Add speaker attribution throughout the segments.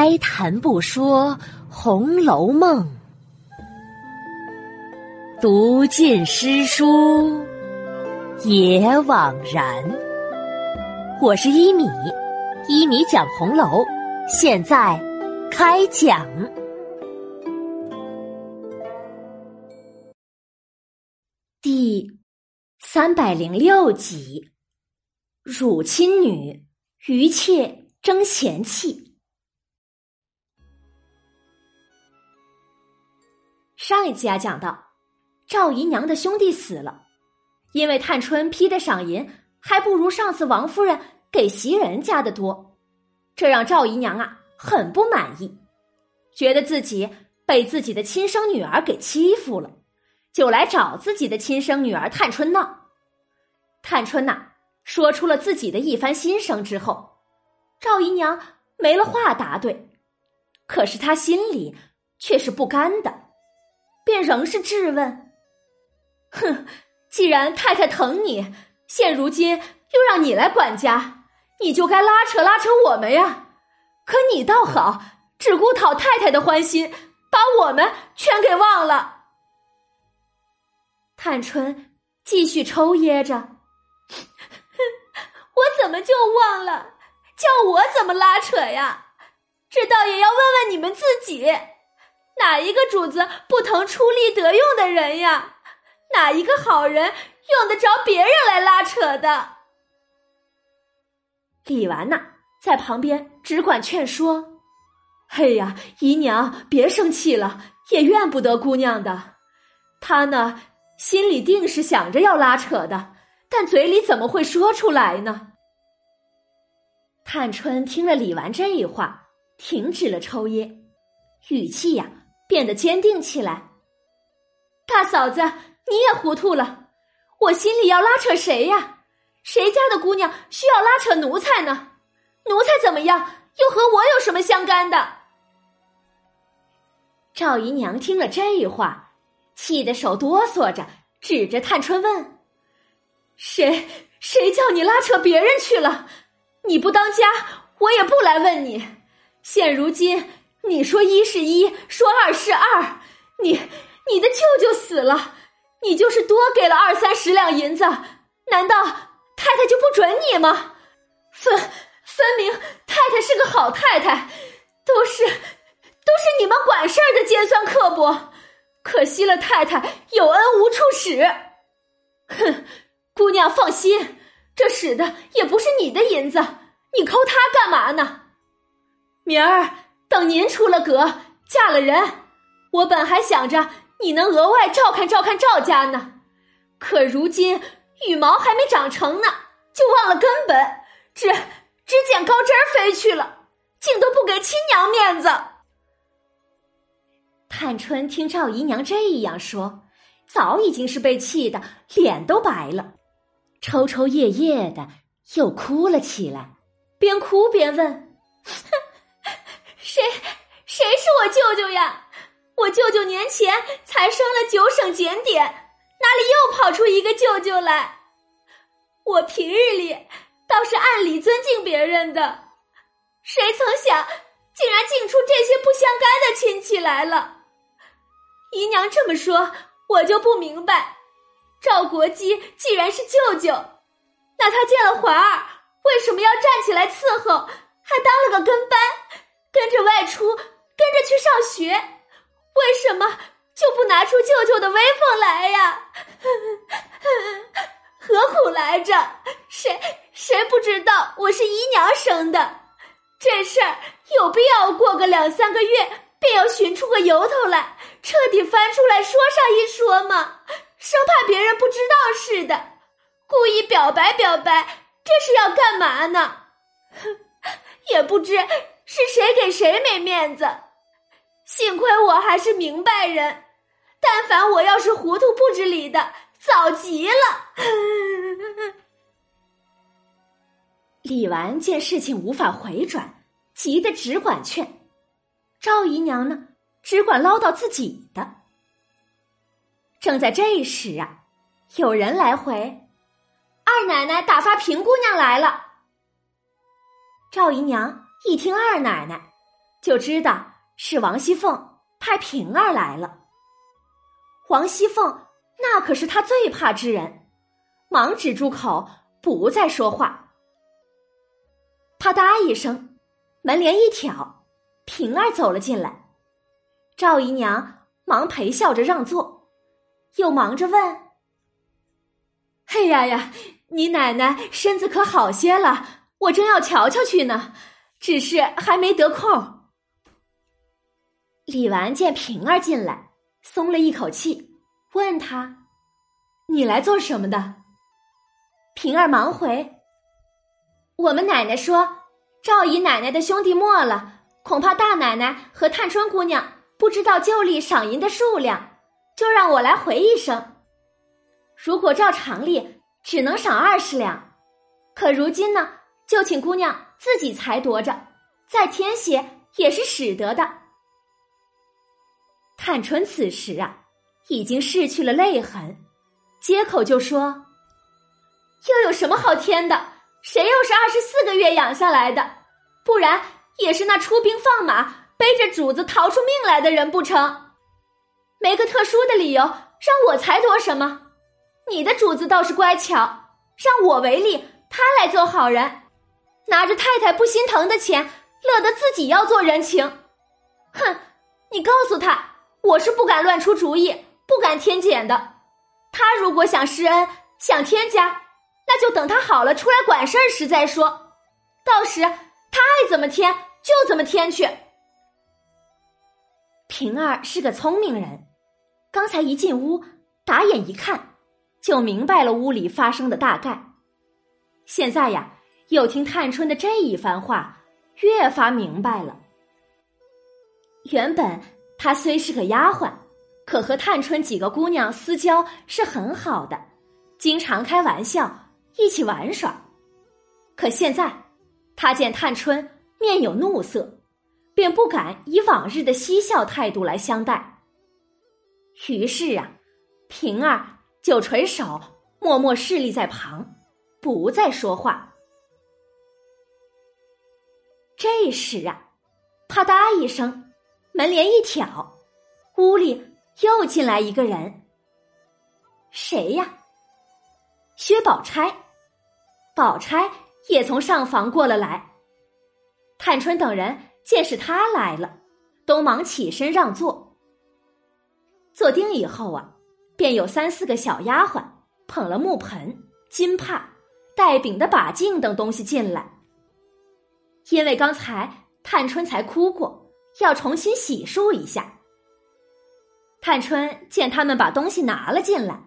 Speaker 1: 开谈不说《红楼梦》，读尽诗书也枉然。我是一米，一米讲红楼，现在开讲第三百零六集：辱亲女，余妾争嫌弃。上一集啊，讲到赵姨娘的兄弟死了，因为探春批的赏银还不如上次王夫人给袭人家的多，这让赵姨娘啊很不满意，觉得自己被自己的亲生女儿给欺负了，就来找自己的亲生女儿探春闹。探春呐说出了自己的一番心声之后，赵姨娘没了话答对，可是她心里却是不甘的。便仍是质问：“哼，既然太太疼你，现如今又让你来管家，你就该拉扯拉扯我们呀。可你倒好，只顾讨太太的欢心，把我们全给忘了。”探春继续抽噎着：“我怎么就忘了？叫我怎么拉扯呀？这倒也要问问你们自己。”哪一个主子不疼出力得用的人呀？哪一个好人用得着别人来拉扯的？李纨呐，在旁边只管劝说：“嘿呀，姨娘别生气了，也怨不得姑娘的。她呢，心里定是想着要拉扯的，但嘴里怎么会说出来呢？”探春听了李纨这一话，停止了抽噎，语气呀。变得坚定起来。大嫂子，你也糊涂了。我心里要拉扯谁呀？谁家的姑娘需要拉扯奴才呢？奴才怎么样？又和我有什么相干的？赵姨娘听了这话，气得手哆嗦着，指着探春问：“谁谁叫你拉扯别人去了？你不当家，我也不来问你。现如今。”你说一是一，说二是二，你你的舅舅死了，你就是多给了二三十两银子，难道太太就不准你吗？分分明太太是个好太太，都是都是你们管事儿的尖酸刻薄，可惜了太太有恩无处使。哼，姑娘放心，这使的也不是你的银子，你抠它干嘛呢？明儿。等您出了阁，嫁了人，我本还想着你能额外照看照看赵家呢，可如今羽毛还没长成呢，就忘了根本，只只捡高枝儿飞去了，竟都不给亲娘面子。探春听赵姨娘这样说，早已经是被气得脸都白了，抽抽噎噎的，又哭了起来，边哭边问。谁谁是我舅舅呀？我舅舅年前才升了九省检点，哪里又跑出一个舅舅来？我平日里倒是按理尊敬别人的，谁曾想竟然敬出这些不相干的亲戚来了？姨娘这么说，我就不明白。赵国基既然是舅舅，那他见了环儿，为什么要站起来伺候，还当了个跟班？跟着外出，跟着去上学，为什么就不拿出舅舅的威风来呀？何苦来着？谁谁不知道我是姨娘生的？这事儿有必要过个两三个月，便要寻出个由头来，彻底翻出来说上一说吗？生怕别人不知道似的，故意表白表白，这是要干嘛呢？也不知。是谁给谁没面子？幸亏我还是明白人，但凡我要是糊涂不知理的，早急了。李纨见事情无法回转，急得只管劝；赵姨娘呢，只管唠叨自己的。正在这时啊，有人来回：“二奶奶打发平姑娘来了。”赵姨娘。一听二奶奶，就知道是王熙凤派平儿来了。王熙凤那可是他最怕之人，忙止住口，不再说话。啪嗒一声，门帘一挑，平儿走了进来。赵姨娘忙陪笑着让座，又忙着问：“哎呀呀，你奶奶身子可好些了？我正要瞧瞧去呢，只是还没得空。”李纨见平儿进来，松了一口气。问他：“你来做什么的？”平儿忙回：“我们奶奶说，赵姨奶奶的兄弟没了，恐怕大奶奶和探春姑娘不知道旧例赏银的数量，就让我来回一声。如果照常例，只能赏二十两，可如今呢，就请姑娘自己裁夺着，再添些也是使得的。”探春此时啊。已经逝去了泪痕，接口就说：“又有什么好添的？谁又是二十四个月养下来的？不然也是那出兵放马、背着主子逃出命来的人不成？没个特殊的理由让我裁夺什么？你的主子倒是乖巧，让我为例，他来做好人，拿着太太不心疼的钱，乐得自己要做人情。哼！你告诉他，我是不敢乱出主意。”不敢添减的，他如果想施恩、想添加，那就等他好了出来管事儿时再说。到时他爱怎么添就怎么添去。平儿是个聪明人，刚才一进屋，打眼一看，就明白了屋里发生的大概。现在呀，又听探春的这一番话，越发明白了。原本她虽是个丫鬟。可和探春几个姑娘私交是很好的，经常开玩笑，一起玩耍。可现在，他见探春面有怒色，便不敢以往日的嬉笑态度来相待。于是啊，平儿就垂手，默默侍立在旁，不再说话。这时啊，啪嗒一声，门帘一挑，屋里。又进来一个人，谁呀？薛宝钗，宝钗也从上房过了来。探春等人见是他来了，都忙起身让座。坐定以后啊，便有三四个小丫鬟捧了木盆、金帕、带饼的把镜等东西进来。因为刚才探春才哭过，要重新洗漱一下。探春见他们把东西拿了进来，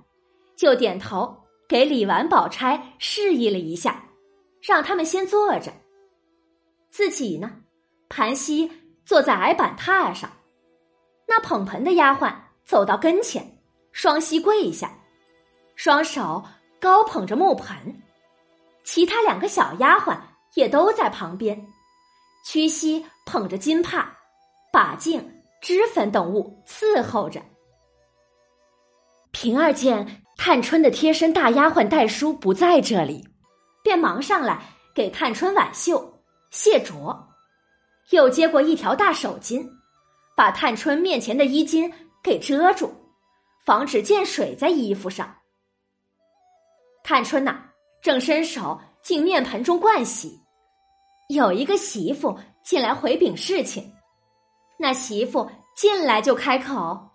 Speaker 1: 就点头给李纨、宝钗示意了一下，让他们先坐着。自己呢，盘膝坐在矮板榻上。那捧盆的丫鬟走到跟前，双膝跪下，双手高捧着木盆；其他两个小丫鬟也都在旁边，屈膝捧着金帕、把镜。脂粉等物伺候着。平儿见探春的贴身大丫鬟黛书不在这里，便忙上来给探春挽袖、卸镯，又接过一条大手巾，把探春面前的衣襟给遮住，防止溅水在衣服上。探春呐，正伸手进面盆中灌洗，有一个媳妇进来回禀事情。那媳妇进来就开口：“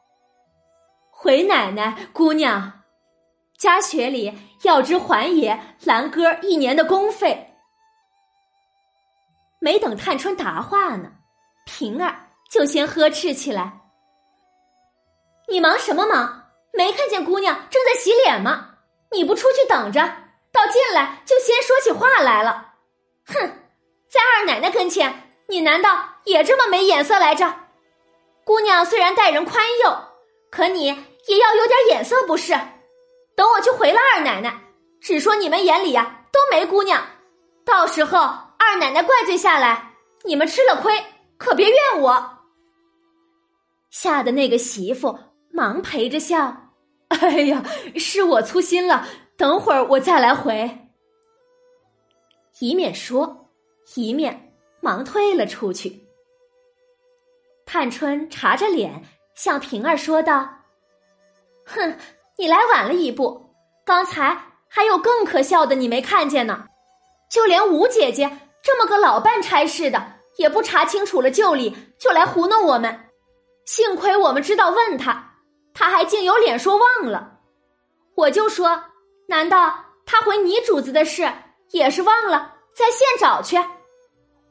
Speaker 1: 回奶奶姑娘，家学里要支还爷兰哥一年的工费。”没等探春答话呢，平儿就先呵斥起来：“你忙什么忙？没看见姑娘正在洗脸吗？你不出去等着，到进来就先说起话来了。哼，在二奶奶跟前。”你难道也这么没眼色来着？姑娘虽然待人宽宥，可你也要有点眼色不是？等我去回了二奶奶，只说你们眼里呀都没姑娘，到时候二奶奶怪罪下来，你们吃了亏，可别怨我。吓得那个媳妇忙陪着笑：“哎呀，是我粗心了，等会儿我再来回。”以免说，一面。忙退了出去。探春茶着脸向平儿说道：“哼，你来晚了一步，刚才还有更可笑的，你没看见呢。就连吴姐姐这么个老办差事的，也不查清楚了旧理，就来糊弄我们。幸亏我们知道问他，他还竟有脸说忘了。我就说，难道他回你主子的事也是忘了，在现找去？”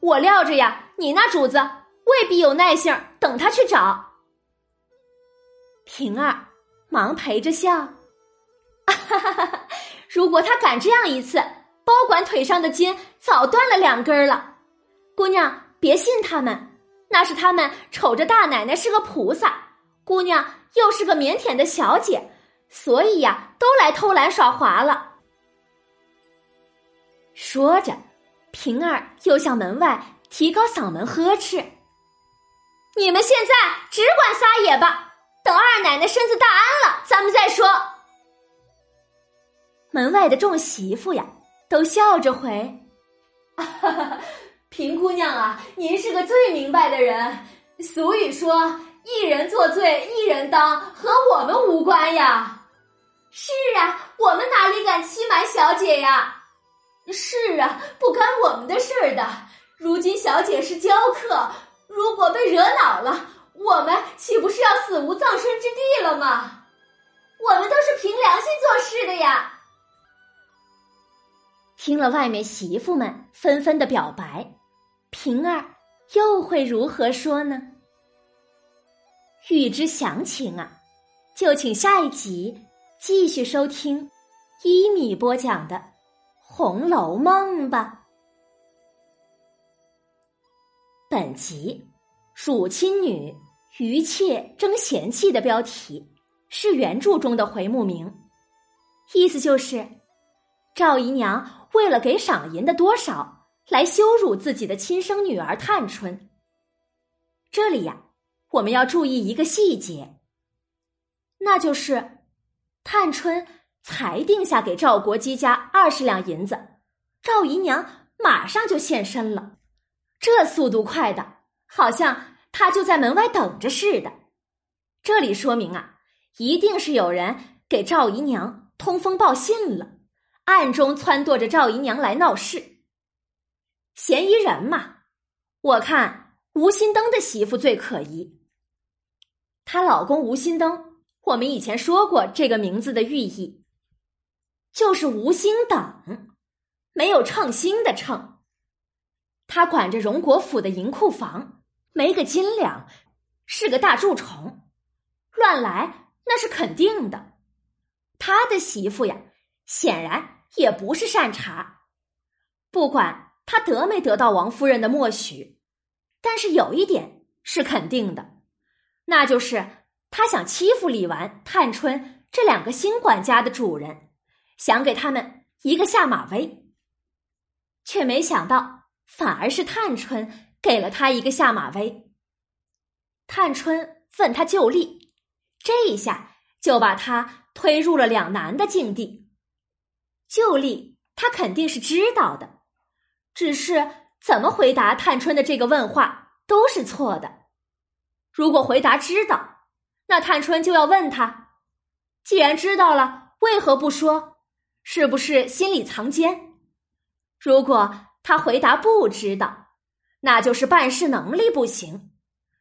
Speaker 1: 我料着呀，你那主子未必有耐性等他去找。平儿忙陪着笑，哈哈哈哈！如果他敢这样一次，包管腿上的筋早断了两根了。姑娘别信他们，那是他们瞅着大奶奶是个菩萨，姑娘又是个腼腆的小姐，所以呀，都来偷懒耍滑了。说着。平儿又向门外提高嗓门呵斥：“你们现在只管撒野吧，等二奶奶身子大安了，咱们再说。”门外的众媳妇呀，都笑着回：“平姑娘啊，您是个最明白的人。俗语说，一人作罪一人当，和我们无关呀。是啊，我们哪里敢欺瞒小姐呀？”是啊，不干我们的事儿的。如今小姐是娇客，如果被惹恼了，我们岂不是要死无葬身之地了吗？我们都是凭良心做事的呀。听了外面媳妇们纷纷的表白，平儿又会如何说呢？欲知详情啊，就请下一集继续收听一米播讲的。《红楼梦》吧。本集“辱亲女，余妾争嫌弃”的标题是原著中的回目名，意思就是赵姨娘为了给赏银的多少来羞辱自己的亲生女儿探春。这里呀，我们要注意一个细节，那就是探春。才定下给赵国基家二十两银子，赵姨娘马上就现身了，这速度快的，好像她就在门外等着似的。这里说明啊，一定是有人给赵姨娘通风报信了，暗中撺掇着赵姨娘来闹事。嫌疑人嘛，我看吴心登的媳妇最可疑。她老公吴心登，我们以前说过这个名字的寓意。就是无心等，没有称心的称。他管着荣国府的银库房，没个斤两，是个大蛀虫，乱来那是肯定的。他的媳妇呀，显然也不是善茬。不管他得没得到王夫人的默许，但是有一点是肯定的，那就是他想欺负李纨、探春这两个新管家的主人。想给他们一个下马威，却没想到反而是探春给了他一个下马威。探春问他就力，这一下就把他推入了两难的境地。就力他肯定是知道的，只是怎么回答探春的这个问话都是错的。如果回答知道，那探春就要问他：既然知道了，为何不说？是不是心里藏奸？如果他回答不知道，那就是办事能力不行，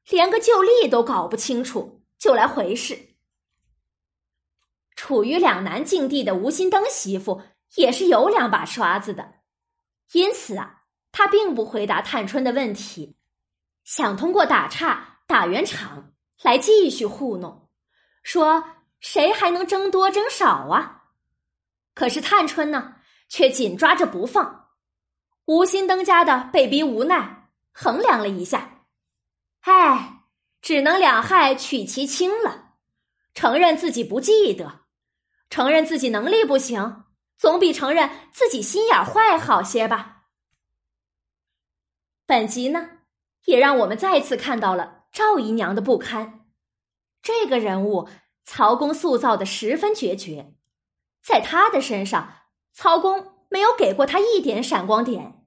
Speaker 1: 连个旧例都搞不清楚就来回事。处于两难境地的吴心登媳妇也是有两把刷子的，因此啊，他并不回答探春的问题，想通过打岔打圆场来继续糊弄，说谁还能争多争少啊？可是探春呢，却紧抓着不放。无心登家的被逼无奈，衡量了一下，唉，只能两害取其轻了。承认自己不记得，承认自己能力不行，总比承认自己心眼坏好些吧。本集呢，也让我们再次看到了赵姨娘的不堪。这个人物，曹公塑造的十分决绝。在他的身上，曹公没有给过他一点闪光点。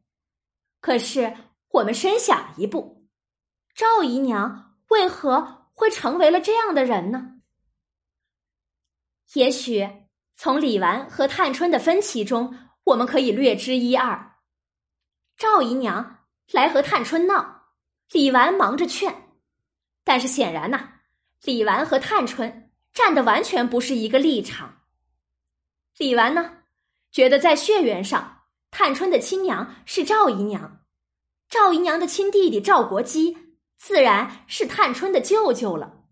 Speaker 1: 可是我们深想一步，赵姨娘为何会成为了这样的人呢？也许从李纨和探春的分歧中，我们可以略知一二。赵姨娘来和探春闹，李纨忙着劝，但是显然呐，李纨和探春站的完全不是一个立场。李纨呢，觉得在血缘上，探春的亲娘是赵姨娘，赵姨娘的亲弟弟赵国基自然是探春的舅舅了，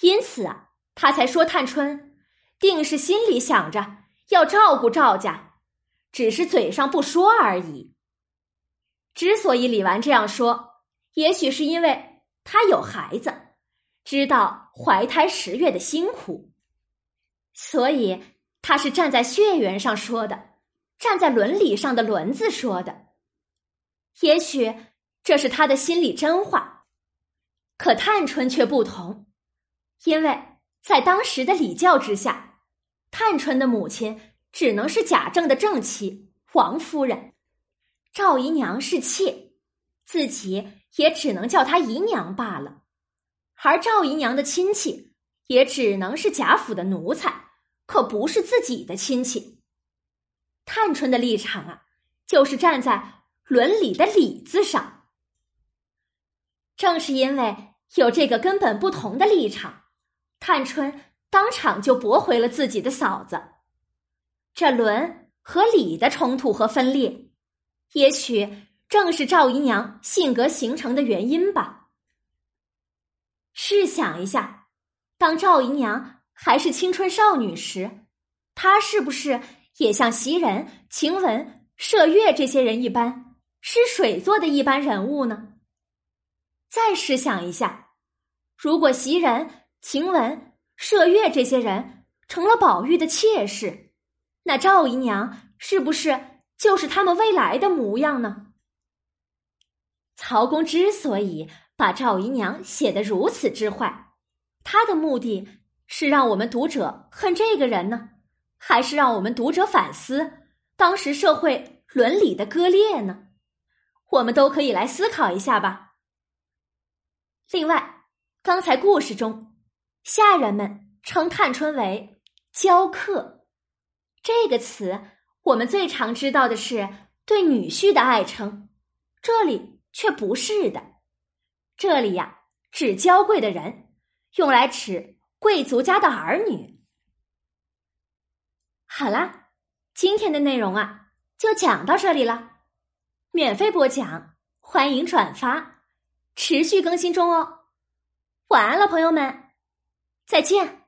Speaker 1: 因此啊，他才说探春定是心里想着要照顾赵家，只是嘴上不说而已。之所以李纨这样说，也许是因为她有孩子，知道怀胎十月的辛苦，所以他是站在血缘上说的，站在伦理上的“轮子说的。也许这是他的心里真话，可探春却不同，因为在当时的礼教之下，探春的母亲只能是贾政的正妻王夫人。赵姨娘是妾，自己也只能叫她姨娘罢了；而赵姨娘的亲戚也只能是贾府的奴才，可不是自己的亲戚。探春的立场啊，就是站在伦理的“理”字上。正是因为有这个根本不同的立场，探春当场就驳回了自己的嫂子。这伦和理的冲突和分裂。也许正是赵姨娘性格形成的原因吧。试想一下，当赵姨娘还是青春少女时，她是不是也像袭人、晴雯、麝月这些人一般，是水做的一般人物呢？再试想一下，如果袭人、晴雯、麝月这些人成了宝玉的妾室，那赵姨娘是不是？就是他们未来的模样呢。曹公之所以把赵姨娘写得如此之坏，他的目的是让我们读者恨这个人呢，还是让我们读者反思当时社会伦理的割裂呢？我们都可以来思考一下吧。另外，刚才故事中，下人们称探春为“娇客”这个词。我们最常知道的是对女婿的爱称，这里却不是的。这里呀，指娇贵的人，用来指贵族家的儿女。好啦，今天的内容啊，就讲到这里了。免费播讲，欢迎转发，持续更新中哦。晚安了，朋友们，再见。